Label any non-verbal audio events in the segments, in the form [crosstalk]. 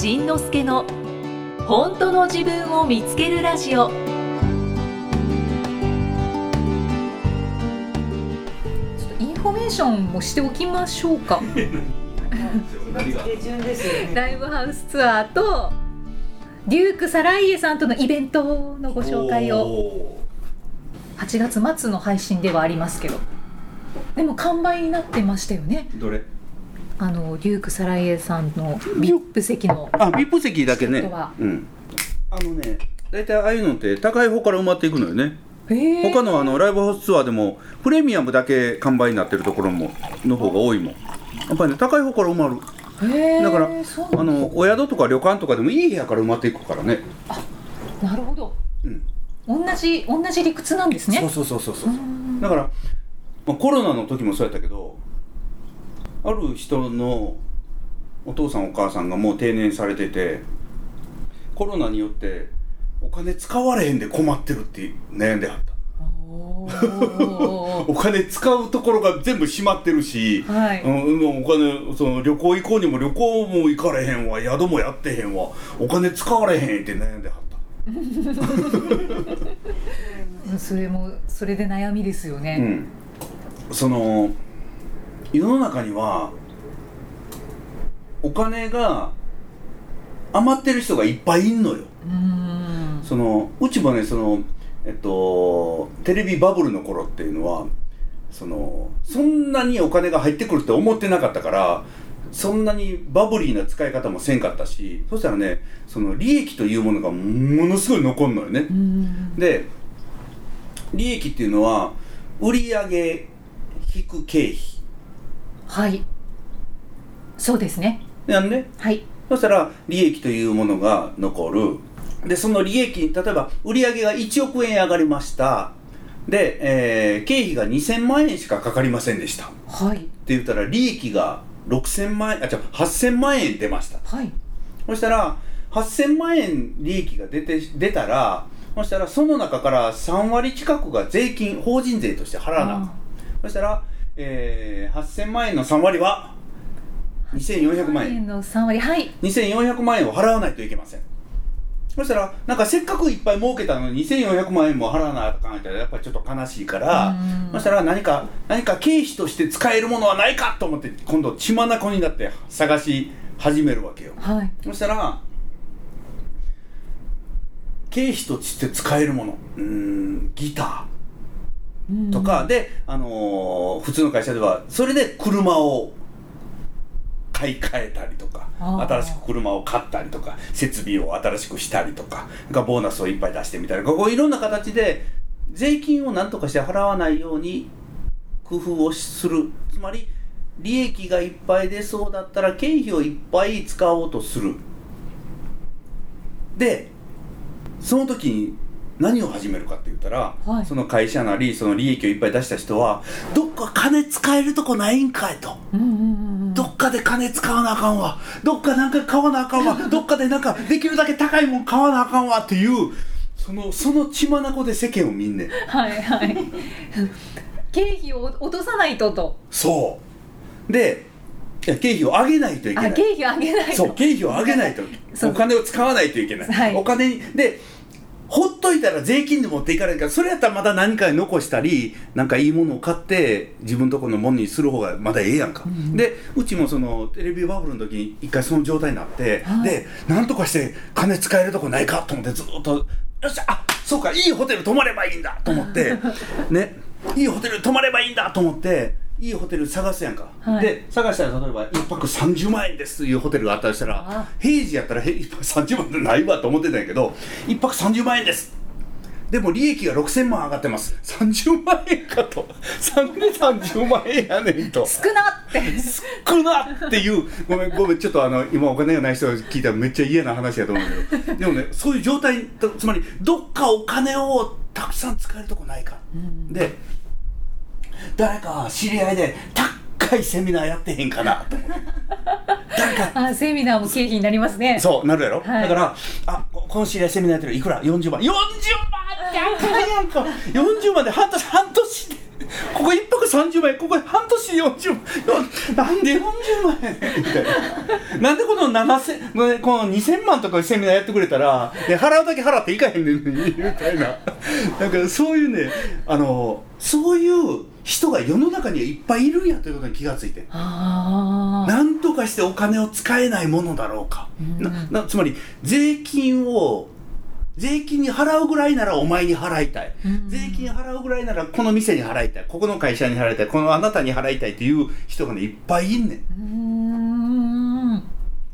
仁之助の本当の自分を見つけるラジオ。ちょっとインフォメーションもしておきましょうか。[laughs] ライブハウスツアーとデューク・サライエさんとのイベントのご紹介を。を8月末の配信ではありますけど。でも完売になってましたよね。どれ？あのデューク・サライエさんの VIP 席のあ VIP 席だけね。うん。あのね大体ああいうのって高い方から埋まっていくのよね。他のあのライブハウスツアーでもプレミアムだけ完売になってるところもの方が多いもん。やっぱりね高い方から埋まる。だからあのお宿とか旅館とかでもいい部屋から埋まっていくからね。なるほど。うん。同じ同じ理屈なんですね。そうそうそうそうそう。だから、まあ、コロナの時もそうやったけどある人のお父さんお母さんがもう定年されててコロナによってお金使われへんで困ってるって悩んではった。お [laughs] 金使うところが全部閉まってるし、はい。うん、お金その旅行行こうにも旅行も行かれへんわ宿もやってへんわお金使われへんって悩んではった。[laughs] それもそれで悩みですよね、うん、その世の中にはお金が余ってる人がいっぱいいんのよ。そのうちもねそのえっとテレビバブルの頃っていうのはそのそんなにお金が入ってくるって思ってなかったからそんなにバブリーな使い方もせんかったしそしたらねその利益というものがものすごい残るのよね、で利益っていうのは売上引く経費はい。そうですね。なんねはい。そしたら利益というものが残る。でその利益例えば売上が1億円上がりました。で、えー経費が2000万円しかかかりませんでした。ってはい言ったら利益が6000万円あ違う8000万円出ました。はい。そしたら8000万円利益が出て出たらそしたらその中から3割近くが税金法人税として払わなあかん。そしたら、えー、8000万円の3割は2400万円。円の3割はい。2400万円を払わないといけません。そしたらなんかせっかくいっぱい儲けたのに2400万円も払わなあかんってやっぱりちょっと悲しいからうん。そしたら何か何か経費として使えるものはないかと思って今度血眼になって探し始めるわけよ。はい。そしたら経費として使えるもの。うーんギターとかで、あのー普通の会社ではそれで車を買い替えたりとか新しく車を買ったりとか設備を新しくしたりとかかボーナスをいっぱい出してみたりここいろんな形で税金を何とかして払わないように工夫をする。つまり利益がいっぱい出そうだったら経費をいっぱい使おうとする。でその時に何を始めるかって言ったら、はいその会社なりその利益をいっぱい出した人はどっか金使えるとこないんかいと。うんうんうんうんどっかで金使わなあかんわ。どっかなんか買わなあかんわ。[laughs] どっかでなんかできるだけ高いもん買わなあかんわっていう、その、その血眼で世間を見んねん。はいはい経費を落とさないととそう。で、いや経費を上げないといけない。あ経費を上げないとそう、経費を上げないとお金を使わないといけない。はいお金に、で、ほっといたら税金で持っていかないから、それやったらまた何かに残したり、なんかいいものを買って、自分とこのものにする方がまだええやんか。で、うちもその、テレビバブルの時に一回その状態になって、はいで、なんとかして金使えるとこないかと思ってずっと、よっしゃ、あ、そうか、いいホテル泊まればいいんだと思って、[laughs] ね、いいホテル泊まればいいんだと思って、いいホテル探すやんか。はい。で、探したら例えば1泊30万円ですというホテルがあったとしたらあ平時やったらへ1泊30万円ないわと思ってたんやけど1泊30万円です。でも利益が6000万上がってます。30万円かと。3で30万円やねんと。少なって。少なっていう。ごめんごめんちょっとあの今お金がない人が聞いたらめっちゃ嫌な話やと思うけど。でもねそういう状態とつまりどっかお金をたくさん使えるとこないか、で誰か知り合いで高いセミナーやってへんかな？と思って誰かあセミナーも経費になりますね。そうなるやろ、はい。だからあここの知り合いセミナーやってるいくら？40万。40万ってあかんやんか。40万で半年半年で。ここ一泊30万円。ここ半年で40万。円なんで40万円？みたいななんでこの7000この2000万とかセミナーやってくれたら、ね、払うだけ払っていかへんねんみたいな。なんかそういうねあのそういう人が世の中にはいっぱいいるんやということに気がついて。ああ何とかしてお金を使えないものだろうか、うん。ななつまり税金を税金に払うぐらいならお前に払いたい、うん。税金払うぐらいならこの店に払いたい。ここの会社に払いたい。このあなたに払いたいっていう人がねいっぱいいんねん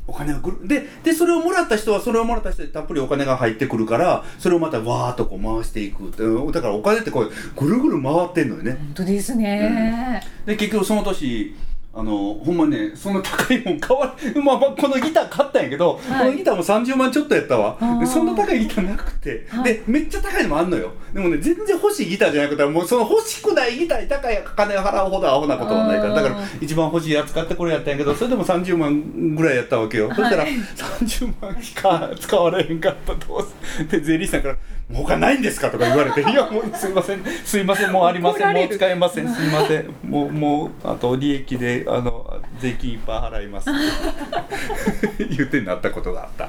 お金がぐる。ででそれをもらった人はそれをもらった人でたっぷりお金が入ってくるからそれをまたわーっとこう回していくだからお金ってこうぐるぐる回ってんのよね。本当ですね、で結局その年あのほんまねその高いもん買われ、まあ、まあこのギター買ったんやけど、はい。このギターも30万ちょっとやったわ。でそんな高いギターなくて、はい。でめっちゃ高いのもあんのよ。でもね全然欲しいギターじゃなくてもうその欲しくないギターに高い金を払うほどアホなことはないから。だから一番欲しいやつ買ってこれやったんやけどそれでも30万ぐらいやったわけよ、そしたらはい30万しか使われへんかったどうせで税理士さんから「もう他ないんですか?」とか言われて「[laughs] いやもうすいませんすいませんもうありません [laughs] もう使えませんすいませんもうもうあと利益であの税金いっぱい払います。[laughs] 言ってなったことがあった。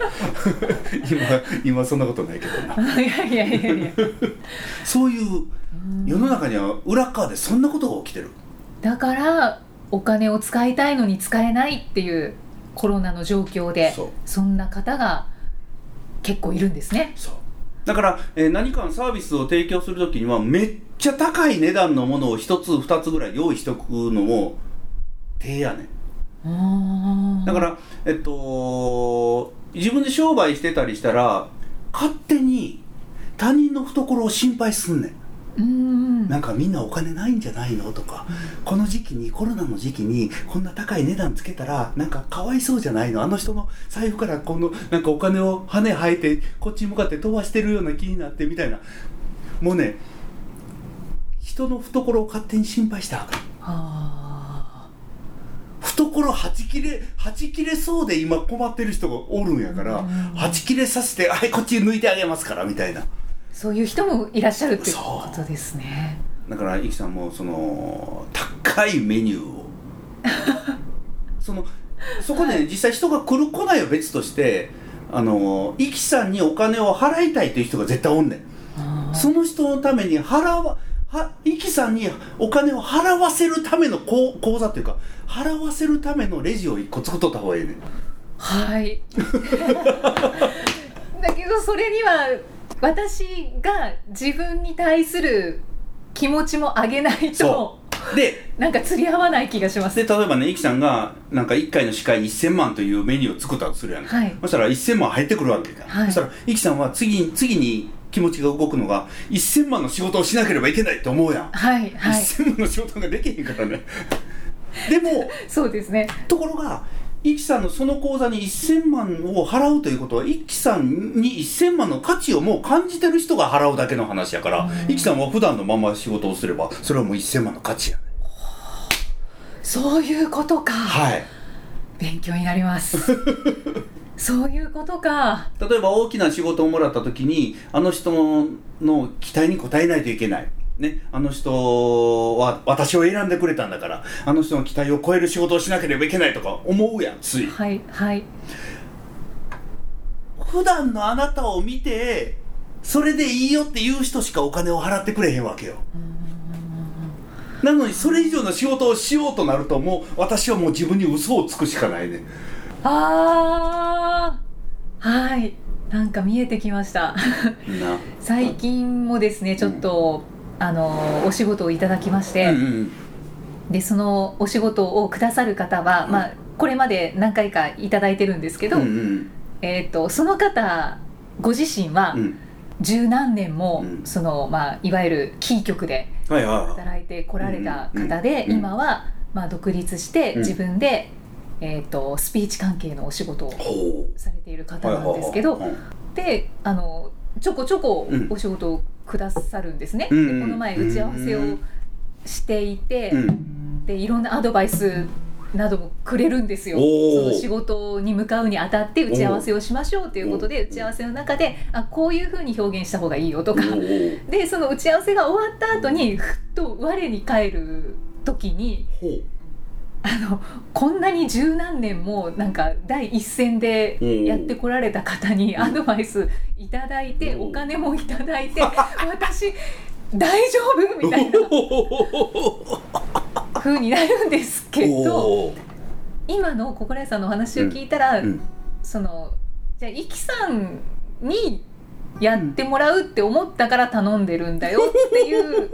今今そんなことないけどな。いやいやいやいや。そういう世の中には裏側でそんなことが起きてる。だからお金を使いたいのに使えないっていうコロナの状況でそう。そんな方が結構いるんですね。そうだから、えー何かのサービスを提供するときにはめっちゃ高い値段のものを一つ二つぐらい用意しとくのも手やねん。だからえっと自分で商売してたりしたら勝手に他人の懐を心配すんねんん。なんかみんなお金ないんじゃないのとか、この時期にコロナの時期にこんな高い値段つけたらなんかかわいそうじゃないの？あの人の財布からこのなんかお金を羽生えてこっちに向かって飛ばしてるような気になってみたいな。もうね人の懐を勝手に心配したらあかん。あ懐はち切れはち切れそうで今困ってる人がおるんやからうん。はち切れさせてはいこっち抜いてあげますからみたいな。ーそういう人もいらっしゃるってそう。ことですね。だからイキさんもその高いメニューを。[laughs] そのそこで実際人が来る来ないは別としてあのイキさんにお金を払いたいという人が絶対おんねん。その人のために払わはイキさんにお金を払わせるための口口座っていうか払わせるためのレジを一個作っとった方がいいねん。はい。[laughs] だけどそれには私が自分に対する気持ちも上げないとそでなんか釣り合わない気がします。で例えばねイキさんがなんか1回の司会1000万というメニューを作ったとするやん、はい。そしたら1000万入ってくるわけじゃん、はい。そしたらイキさんは次に次に気持ちが動くのが1000万の仕事をしなければいけないと思うやん、はいはい。1000万の仕事ができへんからね。でも [laughs] そうですね。ところがイキさんのその口座に1000万を払うということはイキさんに1000万の価値をもう感じてる人が払うだけの話やから、イキさんは普段のまま仕事をすればそれはもう1000万の価値や。ねそういうことか、はい。勉強になります。[laughs] そういうことか。例えば大きな仕事をもらった時にあの人の期待に応えないといけない、ね、あの人は私を選んでくれたんだからあの人の期待を超える仕事をしなければいけないとか思うやんつい。はいはい。普段のあなたを見てそれでいいよっていう人しかお金を払ってくれへんわけよ。なのにそれ以上の仕事をしようとなるともう私はもう自分に嘘をつくしかないねああはい。なんか見えてきました。な。[laughs] 最近もですねちょっと、あのお仕事をいただきまして、うんうんでそのお仕事をくださる方は、うん。まあ、これまで何回かいただいてるんですけど、うんうんえー、とその方ご自身はうん。十何年も、うん。そのまあ、いわゆるキー局で働いてこられた方で、うんうん。今は、まあ、独立してうん。自分で、えー、とスピーチ関係のお仕事をされている方なんですけど、であのちょこちょこうん。お仕事をくださるんですね、うん。でこの前打ち合わせをしていて、うん。でいろんなアドバイスなどもくれるんですよ。その仕事に向かうにあたって打ち合わせをしましょうということで打ち合わせの中であこういうふうに表現した方がいいよとか。でその打ち合わせが終わった後にふっと我に返る時にあのこんなに十何年もなんか第一線でやってこられた方にアドバイスいただいてうん。お金もいただいて私大丈夫みたいな [laughs] 風になるんですけど今の心屋さんのお話を聞いたら、うん。そのじゃあイキさんにやってもらうって思ったから頼んでるんだよっていう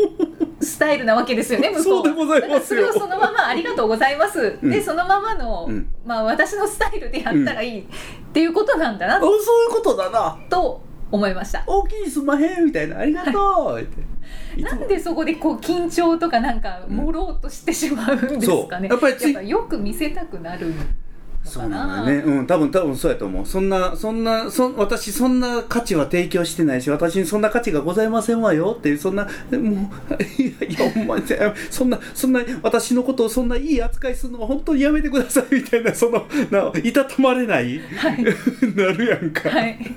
スタイルなわけですよね [laughs] 向こうは。そそれをそのままありがとうございます、うん。でそのままの、うんまあ私のスタイルでやったらいいっていうことなんだな。あそういうことだな。と思いました。大きいすんまへんみたいなありがとうって。[laughs] なんでそこでこう緊張とかなんか盛ろうとしてしまうんですかね、やっぱりよく見せたくなる。のそうかな。なんだよね。うん多分多分そうやと思う。そんなそんなそ私そんな価値は提供してないし私にそんな価値がございませんわよ。っていうそんなもう [laughs] いやいやお前そんなそんな私のことをそんないい扱いするのは本当にやめてくださいみたいなそのないたたまれない、[laughs] なるやんか、はい。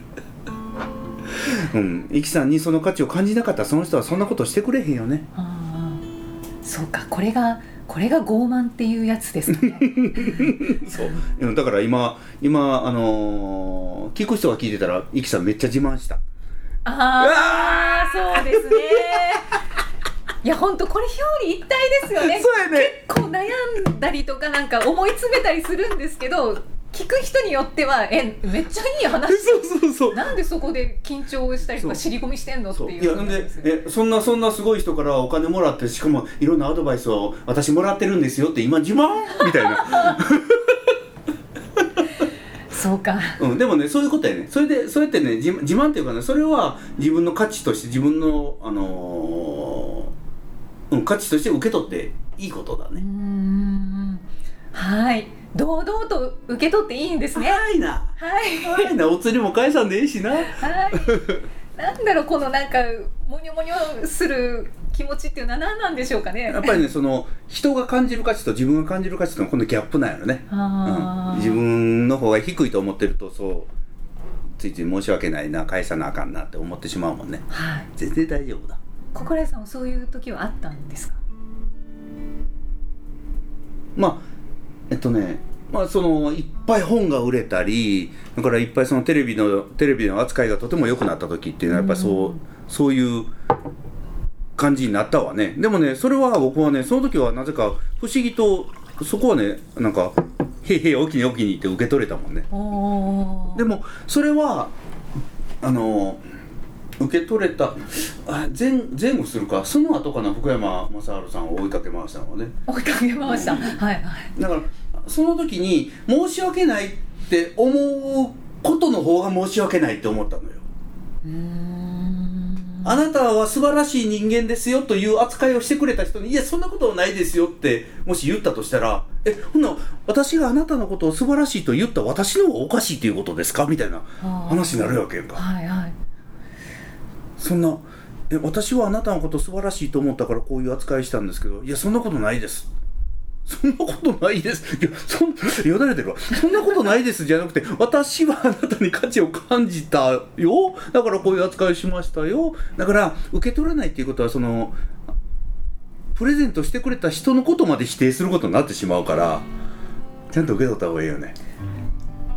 うん。イキさんにその価値を感じなかったらその人はそんなことしてくれへんよね。ああそうか。これがこれが傲慢っていうやつですか？ね [laughs] そう。うんだから今今あのー聞く人が聞いてたらイキさんめっちゃ自慢した。ああそうですね。いや本当これ表裏一体ですよね。そうやね。こう悩んだりとかなんか思い詰めたりするんですけど聞く人によってはえめっちゃいい話。そうそうそう。なんでそこで緊張したりとか尻込みしてんのっていういやんでえそんなそんなすごい人からお金もらってしかもいろんなアドバイスを私もらってるんですよって今自慢みたいな、そうか。うん、でもねそういうことやね。それでそうやってね自自慢っていうかねそれは自分の価値として自分のあのーうん、価値として受け取っていいことだね、ん。はい堂々と受け取っていいんですね。はいな。はい。はいな。お釣りも返さんでいいしな。はい。なんだろうこのなんかモニョモニョする気持ちっていうのは何なんでしょうかね。やっぱりねその人が感じる価値と自分が感じる価値とのこのギャップなんやろねうん、自分の方が低いと思ってるとそうついつい申し訳ないな返さなあかんなって思ってしまうもんね。はい。全然大丈夫だ。心屋さんはそういう時はあったんですか？まあえっとねまあそのいっぱい本が売れたりだからいっぱいそのテレビのテレビの扱いがとても良くなった時っていうのはやっぱりそう、うんそういう感じになったわね。でもねそれは僕はねその時はなぜか不思議とそこはねなんか「へいへいおきにおきに」って受け取れたもんね。おでもそれはあの受け取れた。あ前前後するか。その後かな福山雅治さんを追いかけ回したのはね。追いかけました、はいはい。だからその時に申し訳ないって思うことの方が申し訳ないって思ったのよ。あなたは素晴らしい人間ですよという扱いをしてくれた人にいやそんなことはないですよってもし言ったとしたらえほんな私があなたのことを素晴らしいと言った私の方がおかしいっていうことですか？みたいな話になるわけやんか。はいはいそんなえ私はあなたのこと素晴らしいと思ったからこういう扱いしたんですけどいやそんなことないです。そんなことないです。いやそんよだれてるわ。そんなことないですじゃなくて私はあなたに価値を感じたよ。だからこういう扱いしましたよ。だから受け取らないっていうことはそのプレゼントしてくれた人のことまで否定することになってしまうからちゃんと受け取った方がいいよね。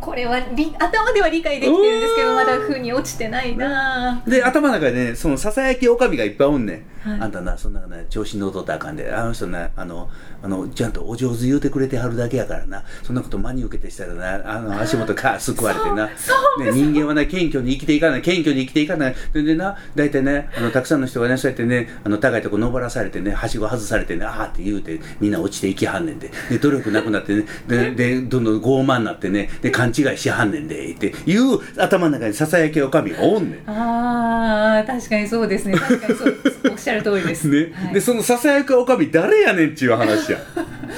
これはり頭では理解できてるんですけどまだ風に落ちてないな。で頭の中でねそのささやきおかみがいっぱいおんねん、はい。あんたなそんなね調子に乗っとったらあかんであの人なあのあのちゃんとお上手言うてくれてはるだけやからな。そんなこと真に受けてしたらなあの足元かすくわれてな。[laughs] そうね、人間はね謙虚に生きていかない謙虚に生きていかない。ででな大体ねあのたくさんの人がねそうやってねあの高いとこ登らされてねはしご外されてねああって言うてみんな落ちていきはんねんで。で努力なくなってねででどんどん傲慢になってねで勘違いしはんねんでっていう頭の中にささやきおかみがおんねん。あー確かにそうですね確かにそうおっしゃる通りです、ね、はい。でそのささやくおかみ誰やねんっちゅう話や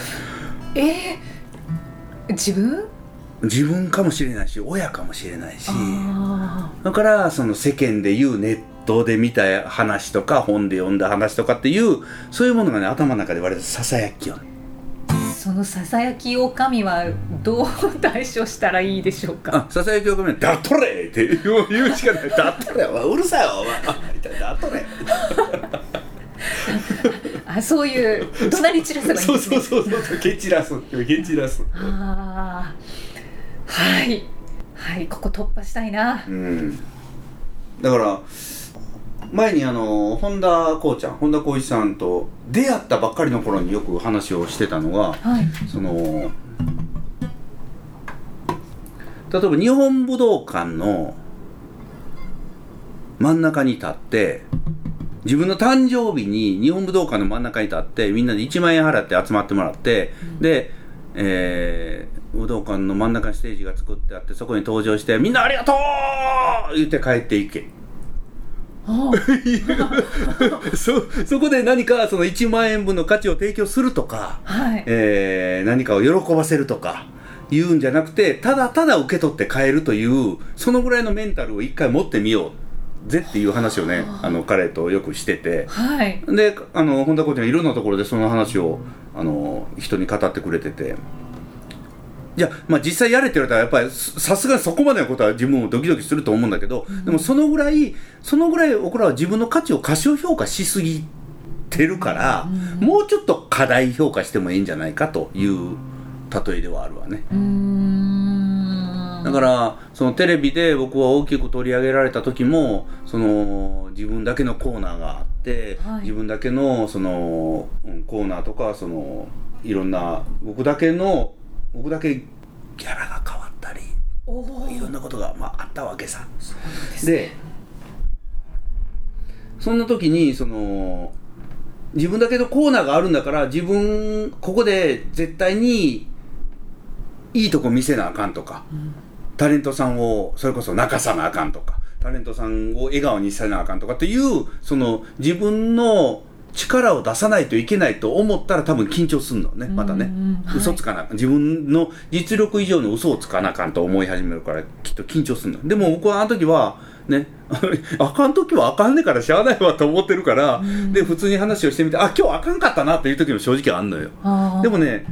[laughs] えー、自分？自分かもしれないし親かもしれないし。あだからその世間で言うネットで見た話とか本で読んだ話とかっていうそういうものがね頭の中で割とささやきよねーそのささやきおかみはどう対処したらいいでしょうか？あささやきおかみは「だっとれ!」って言うしかない「だっとれ!」うるさいわお前。だっとれ! [laughs]」あそういう怒鳴り散らせばいいんそうそうそうそう蹴散らす蹴散らす。ああはい。はいここ突破したいな。うん。だから前にあの本田こうちゃん本田光一さんと出会ったばっかりの頃によく話をしてたのがはいその例えば日本武道館の真ん中に立って自分の誕生日に日本武道館の真ん中に立ってみんなで1万円払って集まってもらって、で、えー武道館の真ん中にステージが作ってあってそこに登場して「みんなありがとう!」言って帰っていけあ [laughs] そそこで何かその1万円分の価値を提供するとか、はい。えー何かを喜ばせるとか言うんじゃなくてただただ受け取って帰るというそのぐらいのメンタルを一回持ってみようぜっていう話をねあ。の彼とよくしてて。はい。であの本田コーチがいろんなところでその話をあの人に語ってくれてて。じゃあ、まあ、実際やれって言われたらやっぱりささすがにそこまでのことは自分もドキドキすると思うんだけど、でもそのぐらいそのぐらい僕らは自分の価値を過小評価しすぎてるから、もうちょっと過大評価してもいいんじゃないかという例えではあるわね。だからそのテレビで僕は大きく取り上げられた時もその自分だけのコーナーがあって、はい。自分だけのそのうんコーナーとかそのいろんな僕だけの僕だけギャラが変わったりいろんなことが、まあ、あったわけさ。ですでそんな時にその自分だけのコーナーがあるんだから自分ここで絶対にいいとこ見せなあかんとか、タレントさんをそれこそ泣かさなあかんとかタレントさんを笑顔にさなあかんとかっていうその自分の力を出さないといけないと思ったら多分緊張するのねまたね、嘘つかな自分の実力以上の嘘をつかなあかんと思い始めるからきっと緊張するの。でも僕はあの時はね [laughs] あかん時はあかんねからしゃあないわと思ってるから、で普通に話をしてみてあ今日あかんかったなっていう時も正直あんのよ。でもね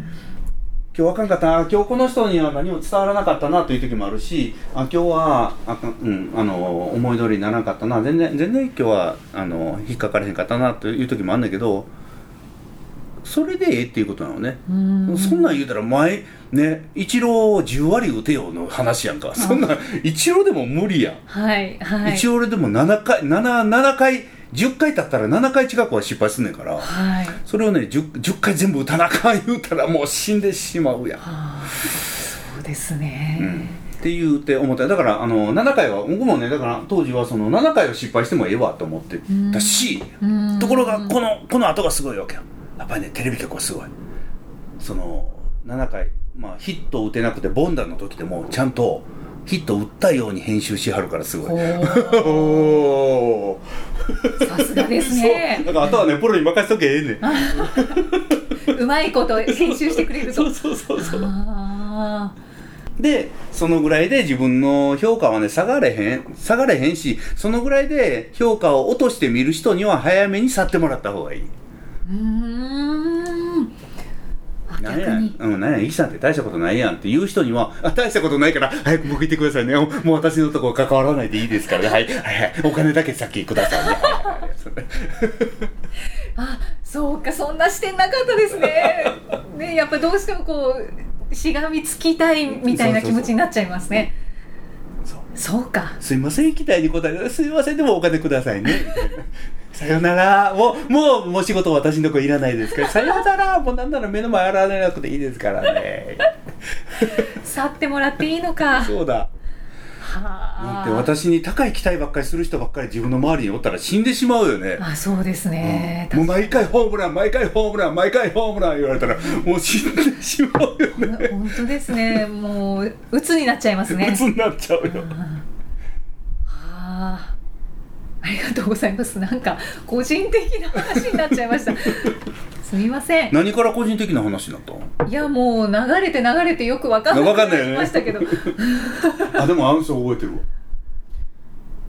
今日あかんかった。な今日この人には何も伝わらなかったなという時もあるしあ今日はあうん、あの思い通りにならなかったな。全然全然今日はあの引っかからへんかったなという時もあるんだけどそれでええっていうことなのね、うん。そんなん言うたら前ね一郎10割打てよの話やんか。そんなん一郎でも無理やん、はいはい。一郎でも7回 7, 7回10回経ったら7回近くは失敗すんねんからはい。それをね 10, 10回全部打たなあかん [laughs] 言うたらもう死んでしまうやん、そうですね、うん。って言うて思った。だからあの7回は僕もねだから当時はその7回を失敗してもええわと思ってたし、うん。ところがこのこの後がすごいわけよやっぱりねテレビ局はすごい。その7回、まあ、ヒットを打てなくてボンダの時でもちゃんとヒット打ったように編集しはるからすごい。[laughs] さすがですね。だからあとはねプロに任せとけええねん。[laughs] うまいこと編集してくれると。[laughs] そうそうそうそう。あでそのぐらいで自分の評価はね下がれへん下がれへんしそのぐらいで評価を落としてみる人には早めに去ってもらった方がいい。ーうーん。あなんやうん、なんや、イキさんって大したことないやんって言う人には、あ、大したことないから、早く僕行ってくださいね。もう私のとこ関わらないでいいですからね。はい、はい、はい。お金だけ先くださいね。あそうかそんな視点なかったですねねやっぱどうしてもこうしがみつきたいみたいな気持ちになっちゃいますねそうかすいません、期待に答えて、すいません、でもお金くださいね。さよなら。もう、もう、もう仕事私のとこいらないですか？ら。さよなら。もうなんなら目の前洗わなくていいですからね。去ってもらっていいのかそうだ。だってはあ私に高い期待ばっかりする人ばっかり自分の周りにおったら死んでしまうよね。あそうですね、もう毎回ホームラン、毎回ホームラン、毎回ホームラン言われたら、もう死んでしまうよね。[laughs] 本当ですねもう鬱になっちゃいますね鬱になっちゃうよ。ああありがとうございます。なんか個人的な話になっちゃいました。[laughs] すみません。何から個人的な話になったの？いやもう流れて流れてよくわかんなくなりましたけど、[laughs] あ、でもあの人覚えてるわ。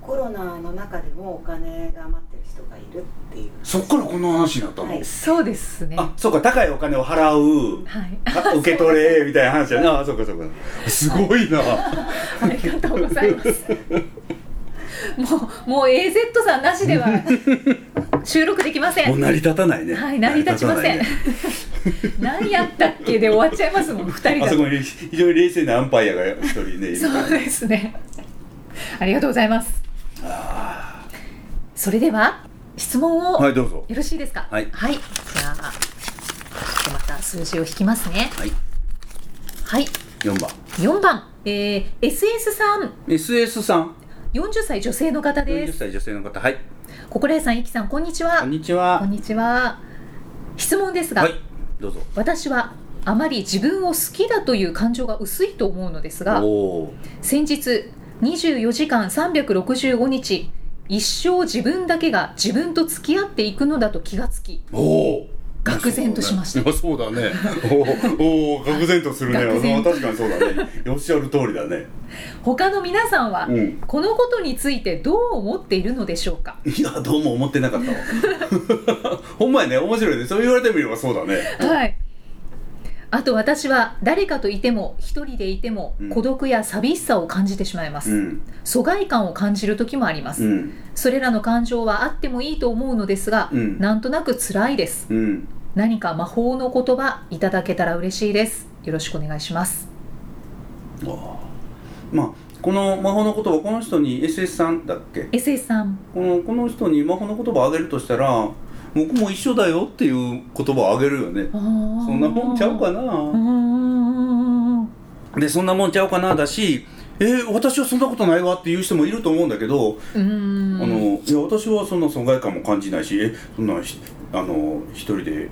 コロナの中でもお金が余ってる人がいるっていう。そっからこの話になったの、はい。そうですね。あ、そうか、高いお金を払う。はい。あ受け取れ、みたいな話やな。あ、そうか、そうか。すごいな。[laughs] ありがとうございますもうもう AZ さんなしでは [laughs] 収録できませもうん成り立たないね。はい成り立ちません。ね。何やったっけで終わっちゃいますもん二人だあそこに非常に冷静なアンパイアが一人ねそうですね。ありがとうございます。それでは質問をよはいどうぞ。ろしいですか？はい。じゃあまた数字を引きますね。はい。はい。4番。4番、えー、SS さん。SS さん40歳女性の方で40す歳女性の方はい。ここれさんいきさんこんにちは。こんにちは。こんにちは。質問ですが、はい。どうぞ。私はあまり自分を好きだという感情が薄いと思うのですが先日24時間365日一生自分だけが自分と付き合っていくのだと気がつきおお愕然としました。[laughs] そうだね。おーおー愕然とするね。確かにそうだね。おっしゃる通りだね。他の皆さんはうん。このことについてどう思っているのでしょうか？いやどうも思ってなかったわ。[laughs] ほんまやね面白いね。そう言われてみればそうだね。はいあと私は誰かといても一人でいてもうん。孤独や寂しさを感じてしまいます、うん。疎外感を感じる時もあります、うん。それらの感情はあってもいいと思うのですが、うん。なんとなく辛いです。うん。何か魔法の言葉いただけたら嬉しいです。よろしくお願いします。まあこの魔法の言葉この人に SS さんだっけ？SS さん。このこの人に魔法の言葉をあげるとしたら僕も一緒だよっていう言葉をあげるよね。そそんなもんちゃうかうなでそんなもんちゃうかなだしえー私はそんなことないわっていう人もいると思うんだけど、あのいや私はそんな疎外感も感じないしえそんなひあの一人で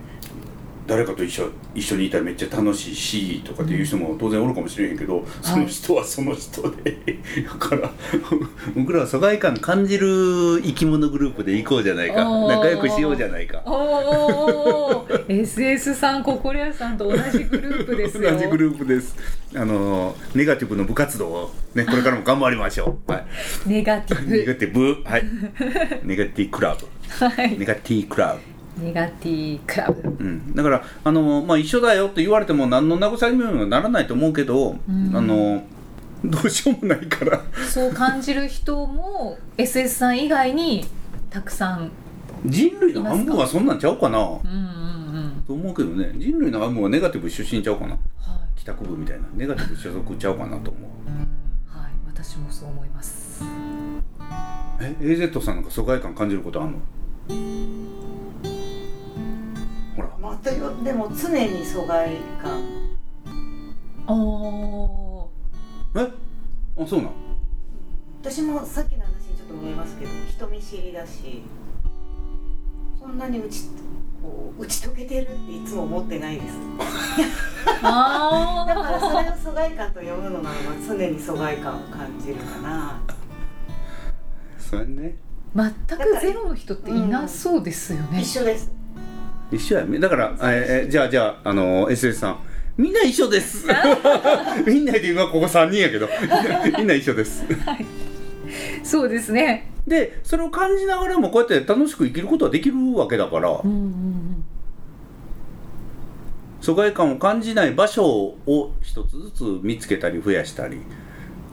誰かと一緒一緒にいたらめっちゃ楽しいしとかっていう人も当然おるかもしれへんけど、その人はその人で。[laughs] だから僕らは疎外感感じる生き物グループで行こうじゃないか。仲良くしようじゃないか。おー。SS さん心屋さんと同じグループですよ。同じグループです。あのネガティブの部活動をね [laughs] これからも頑張りましょう。はい。ネガティネブガティブ。はい。[laughs] ネガティクラブ。はい。ネガティクラブネガティクラブ。うん、だからあの、まあ、一緒だよって言われても何の慰めにもならないと思うけど、ん。あのどうしようもないから。そう感じる人も SS さん以外にたくさん。人類の半分はそんなんちゃうかな。うんうんうん。と思うけどね。人類の半分はネガティブ出身ちゃうかな。はい。帰宅部みたいな。ネガティブ所属ちゃうかなと思う。はい。私もそう思います。え AZ さんなんか疎外感感じることあんの？ほら。またよでも常に疎外感。あー。え？あそうなん私もさっきの話にちょっと思いますけど人見知りだしそんなに打ちこう打ち解けてるっていつも思ってないです。[laughs] あだからそれーを疎外感と呼ぶのならば常に疎外感を感じるかな。それね。全くゼロの人っていなそうですよね、一緒です一緒やね。だからええじゃあじゃああの SS さん。みんな一緒です。[laughs] みんなで今ここ3人やけど。[laughs] みんな一緒です。そうですね。でそれを感じながらもこうやって楽しく生きることはできるわけだから。うんうん。疎外感を感じない場所を一つずつ見つけたり増やしたり。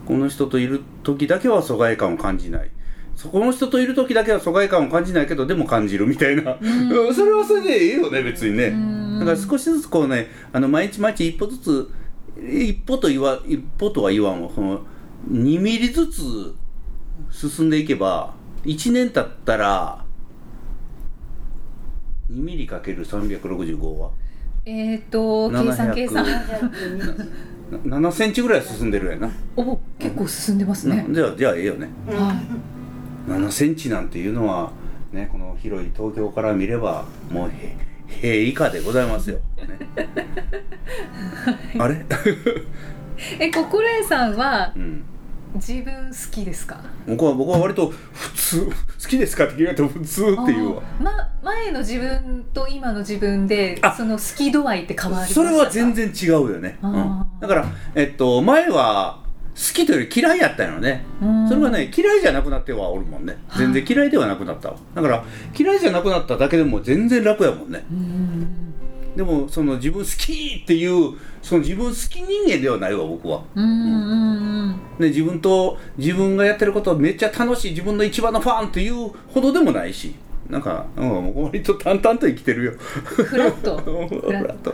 この人といる時だけは疎外感を感じないそこの人といる時だけは疎外感を感じないけどでも感じるみたいな、ん。それはそれでええよね別にね、ん。だから少しずつこうねあの毎日毎日一歩ずつ一歩と言わ一歩とは言わんわ。その2ミリずつ進んでいけば1年経ったら2ミリかける365は？えっ、ー、と計算700計算。な7センチぐらい進んでるやな、お結構進んでますね。なじゃあじゃあええよね。はい7センチなんていうのはねこの広い東京から見ればもうへ平以下でございますよ、ね、[laughs] あれ？[laughs] え心得さんはうん。自分好きですか？僕は僕は割と普通好きですかって聞かれても普通っていうわ。ま、前の自分と今の自分であその好き度合いって変わりましたそかれは全然違うよね、うん。だからえっと前は好きというより嫌いやったよね。うん。それがね嫌いじゃなくなってはおるもんね。全然嫌いではなくなったわ。だから嫌いじゃなくなっただけでも全然楽やもんね。うんでもその自分好きっていうその自分好き人間ではないわ僕は。うんうんうんで自分と自分がやってることめっちゃ楽しい自分の一番のファンっていうほどでもないし。なんか、うん、割と淡々と生きてるよ。フラットフラット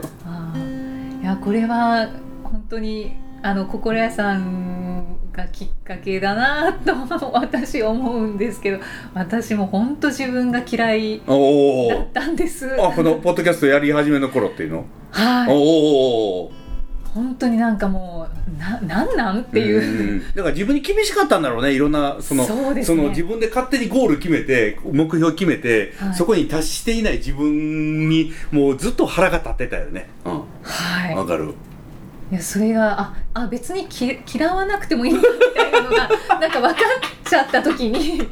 いやこれは本当にあの心屋さんがきっかけだなと私思うんですけど私も本当自分が嫌いだったんです。あこのポッドキャストやり始めの頃っていうの、はい。おお本当になんかもうななんなんっていう、うん。だから自分に厳しかったんだろうね。いろんなそのそね。の自分で勝手にゴール決めて目標決めて、はい。そこに達していない自分にもうずっと腹が立ってたよね。うん。はい。わかるいやそれがああ別にき嫌わなくてもいいんだみたいなのがなんか分かっちゃった時に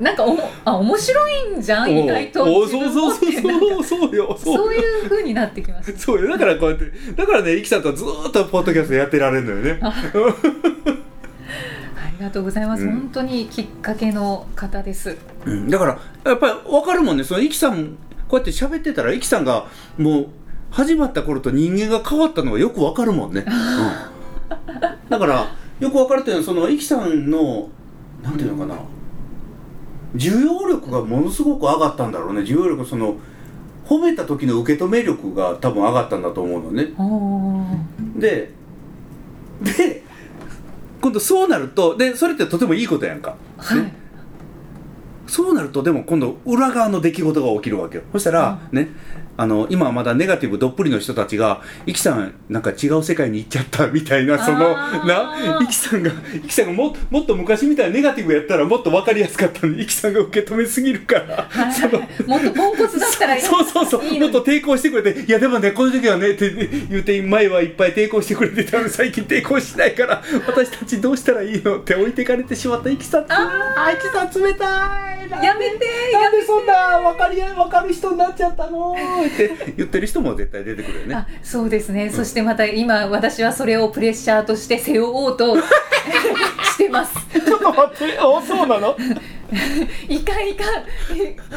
なんかおもあ面白いんじゃん意外とおそうそうそうそうそうよそうそういう風になってきます。そうよ。だからこうやってだからねイキさんとずーっとポッドキャストやってられるのよね。ありがとうございます、うん。本当にきっかけの方です。うん。だからやっぱり分かるもんね。そのイキさんこうやって喋ってたらイキさんがもう始まった頃と人間が変わったのがよく分かるもんね、うん、だからよく分かるっていうのはそのイキさんのなんていうのかな。需要力がものすごく上がったんだろうね。需要力その褒めた時の受け止め力が多分上がったんだと思うのね。でで今度そうなるとでそれってとてもいいことやんか、はい。ね。そうなるとでも今度裏側の出来事が起きるわけよ。そしたら、ねあの今はまだネガティブどっぷりの人たちが「イキさんなんか違う世界に行っちゃった」みたいなそのなイキさんがイキさんがももっと昔みたいなネガティブやったらもっと分かりやすかったのにイキさんが受け止めすぎるから、はい。そのもっとポンコツだったらいいそうそうそうもっと抵抗してくれて「いやでもねこの時はね」って言うて前はいっぱい抵抗してくれてたのに最近抵抗しないから私たちどうしたらいいのって置いてかれてしまったイキさん。ああイキさん冷たい。やめてなんでそんな分かりや分かる人になっちゃったのって言ってる人も絶対出てくるよね。あそうですね、そしてまた今私はそれをプレッシャーとして背負おうと [laughs] ます。[laughs] ちょっと待ってあそうなの？[laughs] いかんいか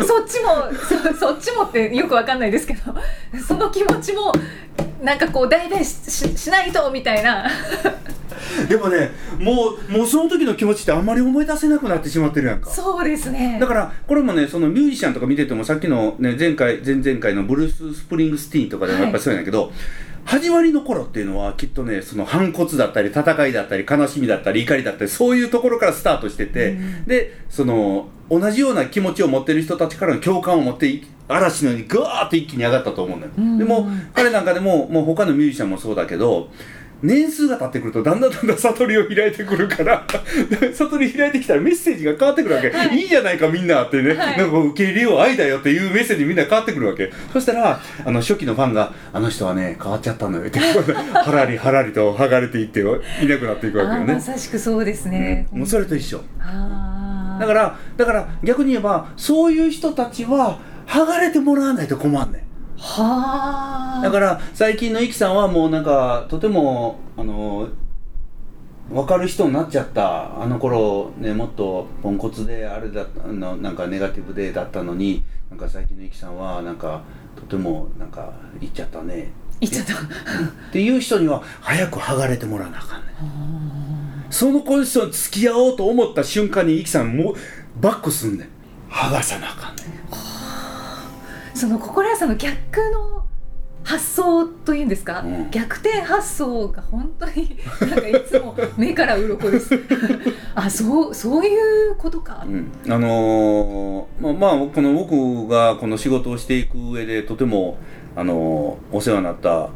そっちもそそっちもってよくわかんないですけどその気持ちもなんかこう代弁しししないとみたいな。[laughs] でもねもうもうその時の気持ちってあんまり思い出せなくなってしまってるやんか。そうですね。だからこれもねそのミュージシャンとか見ててもさっきの、ね、前回前々回のブルース・スプリングスティーンとかでもやっぱりそうやねんけど、始まりの頃っていうのはきっとねその反骨だったり戦いだったり悲しみだったり怒りだったりそういうところからスタートしてて、うん。でその同じような気持ちを持ってる人たちからの共感を持ってい嵐のようにガーッと一気に上がったと思うんだよ、うん。でも彼なんかでももう他のミュージシャンもそうだけど年数が経ってくるとだんだんだんだん悟りを開いてくるから [laughs] 悟り開いてきたらメッセージが変わってくるわけ、い、いじゃないかみんなってね、はい。なんか受け入れよう愛だよっていうメッセージみんな変わってくるわけ。そしたらあの初期のファンが「あの人はね変わっちゃったのよ」って。はらりはらりと剥がれていっていなくなっていくわけあよね。まさしくそうですね、うん。もうそれと一緒。だからだから逆に言えばそういう人たちは剥がれてもらわないと困んねんはあ。だから最近のイキさんはもうなんかとてもあの分かる人になっちゃった。あの頃ねもっとポンコツであれだったのなんかネガティブでだったのになんか最近のイキさんはなんかとてもなんか言っちゃったね。言っちゃった。っていう人には早く剥がれてもらわなあかんねん。その子人に付き合おうと思った瞬間にイキさんもうバックすんねん剥がさなあ。かんねんその心屋さんの逆の発想というんですか、うん。逆転発想が本当になんかいつも目から鱗です。[laughs] あそうそういうことか、うん、あのーまあ、まあこの僕がこの仕事をしていく上でとても、あのーお世話になった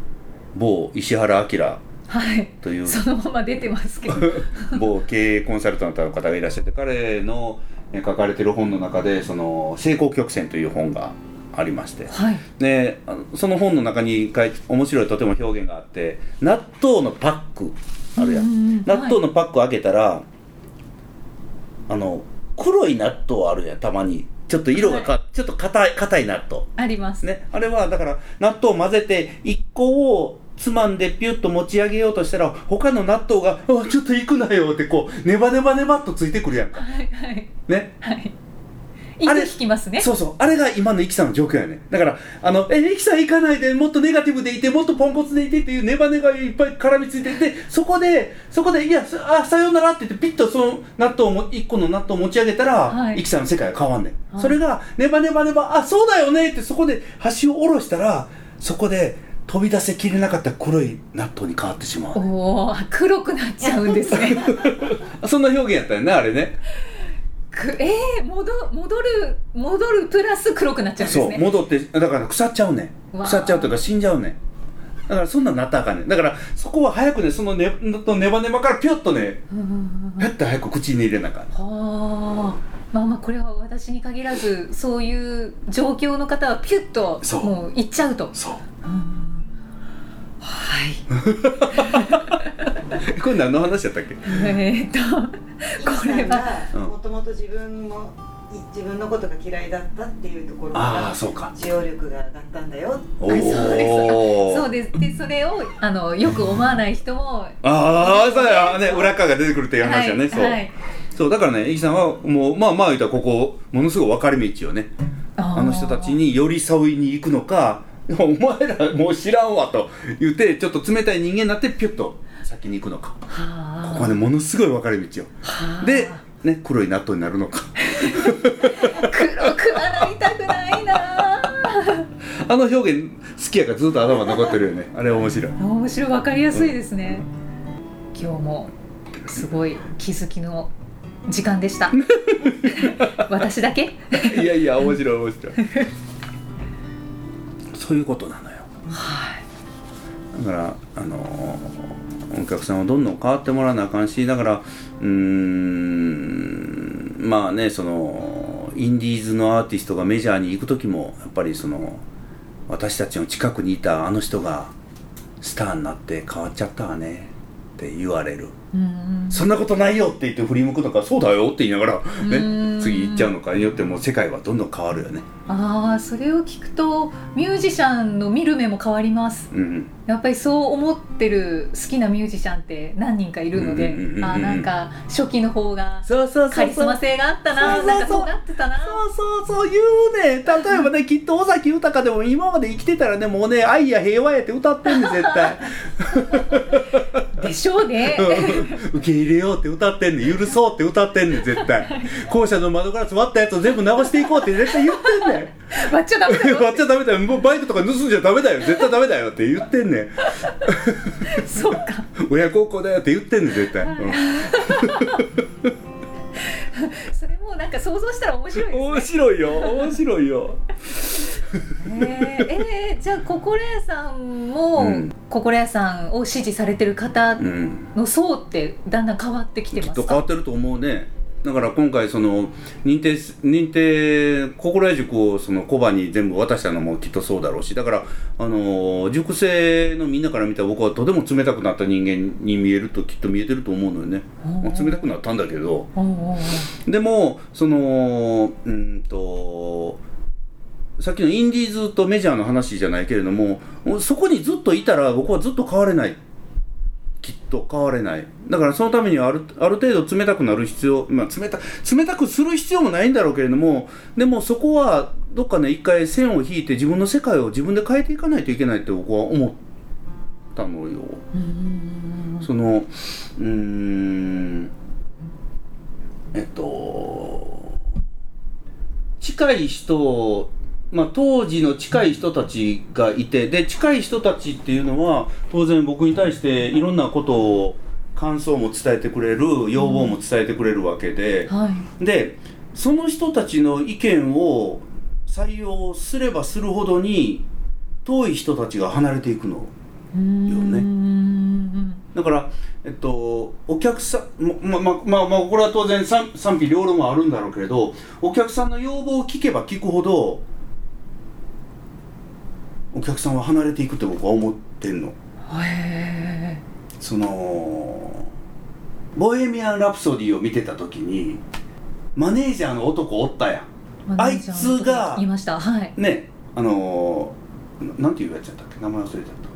某石原明はい。という。そのまま出てますけど。[laughs] 某経営コンサルタントの方がいらっしゃって彼のえ書かれてる本の中で「その成功曲線」という本がありまして。はい。でその本の中に面白いとても表現があって納豆のパックあるやん。納豆のパック開けたら、あの黒い納豆あるやんたまに。ちょっと色がか、ちょっと硬い硬い納豆。あります、ね。あれはだから納豆を混ぜて1個をつまんでピュッと持ち上げようとしたら他の納豆が「あちょっと行くなよ」ってこうネバネバネバっとついてくるやんか。はいはい。ね。はい。糸あれ引きますね。そうそう。あれが今のイキさんの状況やね。だからあのえイキさん行かないでもっとネガティブでいてもっとポンコツでいてっていうネバネバがいっぱい絡みついててそこでそこでいやさあさようならって言ってピッとその納豆をも1個の納豆を持ち上げたら、はい。イキさんの世界が変わんねん、はい。それがネバネバネバあそうだよねってそこで端を下ろしたらそこで飛び出せきれなかった黒い納豆に変わってしまう。おお黒くなっちゃうんですね。[laughs] そんな表現やったよねあれねくえー、戻戻る戻るプラス黒くなっちゃうんですそうね戻ってだから腐っちゃうね腐っちゃうというか死んじゃうねん。だからそんなんなったらあかんねん。だからそこは早くねそのねネバネバからピュッとねピュッと早く口に入れなあかんはあ。まあまあこれは私に限らずそういう状況の方はピュッともう行っちゃうと。そう。うんはい。[laughs] これ何の話やったっけ？えーっとこれはうん。もともと自分もい自分のことが嫌いだったっていうところあからあそうか。使用力が上がったんだよ。そうです。おそうです。でそれをあのよく思わない人もああそうや。ね裏側が出てくるっていう話やね、そう、はい。そうだからねイキさんはもうまあまあ言ったらここものすごい分かれ道をね。ああの人たちに寄り添いに行くのかお前らもう知らんわと言ってちょっと冷たい人間になってピュッと先に行くのか。はあ。ここはねものすごい分かれ道よ。はあ。で、ね、黒い納豆になるのか。[laughs] 黒くはなりたくないな。あの表現好きやからずっと頭に残ってるよね。あれ面白い。面白い。わかりやすいですね、今日もすごい気づきの時間でした。[laughs] 私だけ？いやいや面白い面白いそういうことなのよ。はい。だからあのーお客さんはどんどん変わってもらわなあかんしだからうーんまあねそのインディーズのアーティストがメジャーに行く時もやっぱりその私たちの近くにいたあの人がスターになって変わっちゃったわねって言われる。うんそんなことないよって言って振り向くのかそうだよって言いながら、うん。ね、次行っちゃうのかによってもう世界はどんどん変わるよね。ああそれを聞くとミュージシャンの見る目も変わります。うんやっぱりそう思ってる好きなミュージシャンって何人かいるのでうんうんあーなんか初期の方がカリスマ性があったなそうそうそうなってたなそうそうそう言うね例えばねきっと尾崎豊でも今まで生きてたらねもうね愛や平和やって歌ってんねん絶対でしょうね受け入れようって歌ってんねん。許そうって歌ってんねん絶対。校舎の窓ガラス割ったやつを全部直していこうって絶対言ってんねん。割っちゃダメだよ。[laughs] 割っちゃダメだよ。もうバイクとか盗んじゃダメだよ。絶対ダメだよって言ってんねん。[laughs] そうか。親孝行だよって言ってんねん絶対、うん。[laughs] それもなんか想像したら面白いですね。面白いよ面白いよえー、えーじゃあ心屋さんも、うん。さんを支持されてる方うん。の層ってだんだん変わってきてきっますか？と変わってると思うね。だから今回その認定す認定心得塾をそのコバに全部渡したのもきっとそうだろうし。だからあの塾生のみんなから見たら僕はとても冷たくなった人間に見えるときっと見えてると思うのよね、まあ冷たくなったんだけど。でもそのうんとさっきのインディーズとメジャーの話じゃないけれどもそこにずっといたら僕はずっと変われない。きっと変われない。だからそのためにはあるある程度冷たくなる必要、まあ、冷た冷たくする必要もないんだろうけれどもでもそこはどっかね一回線を引いて自分の世界を自分で変えていかないといけないって僕は思ったのよ。うん。そのうーんえっと近い人まあ当時の近い人たちがいてで近い人たちっていうのは当然僕に対していろんなことを感想も伝えてくれる要望も伝えてくれるわけで、はい。でその人たちの意見を採用すればするほどに遠い人たちが離れていくのね。だから、えっと、お客さん、ま、ま、まあ、まあ、これは当然賛賛否両論はあるんだろうけれど、お客さんの要望を聞けば聞くほど、お客さんは離れていくって僕は思ってんの。へその、ボヘミアン・ラプソディを見てた時に、マネージャーの男おったやん。ーあいつが言いましたはいね、あのー、ななんていうやつやったっけ？名前忘れちゃった。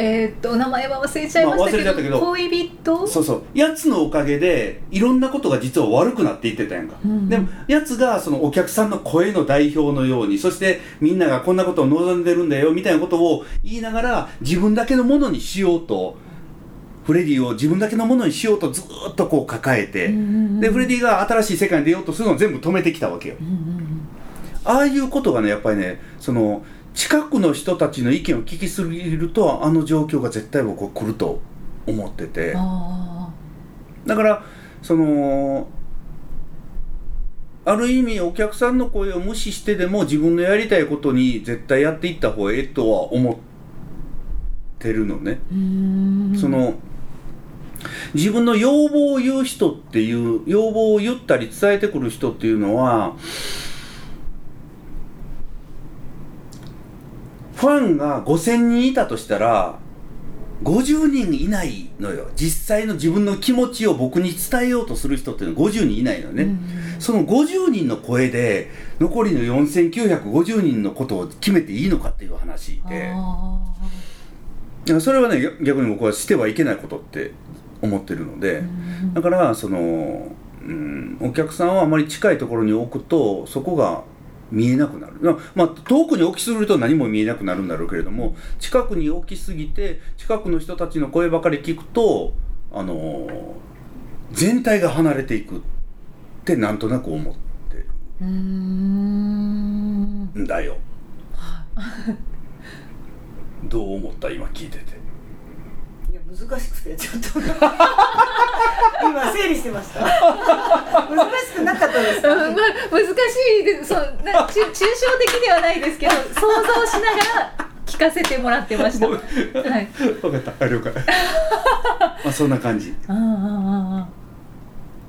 えーっと名前は忘れちゃいましたけど,、まあけど。恋人？そうそう。やつのおかげでいろんなことが実は悪くなっていってたやんか、うん。でもやつがそのお客さんの声の代表のようにそしてみんながこんなことを望んでるんだよみたいなことを言いながら自分だけのものにしようとフレディを自分だけのものにしようとずーっとこう抱えて、でフレディが新しい世界に出ようとするのを全部止めてきたわけよ。うんうん。ああいうことがねやっぱりねその近くの人たちの意見を聞きすぎるとあの状況が絶対僕は来ると思ってて。だからそのある意味お客さんの声を無視してでも自分のやりたいことに絶対やっていった方がええとは思ってるのね。その自分の要望を言う人っていう要望を言ったり伝えてくる人っていうのはファンが5000人いたとしたら50人いないのよ。実際の自分の気持ちを僕に伝えようとする人っていうのは50人いないのね、うん。その50人の声で残りの4950人のことを決めていいのかっていう話で。それはね逆逆に僕はしてはいけないことって思ってるので、だからその、うん、お客さんをあまり近いところに置くとそこが見えなくなる。ままあ遠くに置きすぎると何も見えなくなるんだろうけれども近くに置きすぎて近くの人たちの声ばかり聞くとあの全体が離れていくってなんとなく思ってる。んん。だよ。[laughs] どう思った？今聞いてて難しくてちょっと。今整理してました。難しくなかったですまあ、難しいです。そうな抽抽象的ではないですけど想像しながら聞かせてもらってました。はい、分かった。あ了解。[laughs] まあそんな感じ。あーあーあ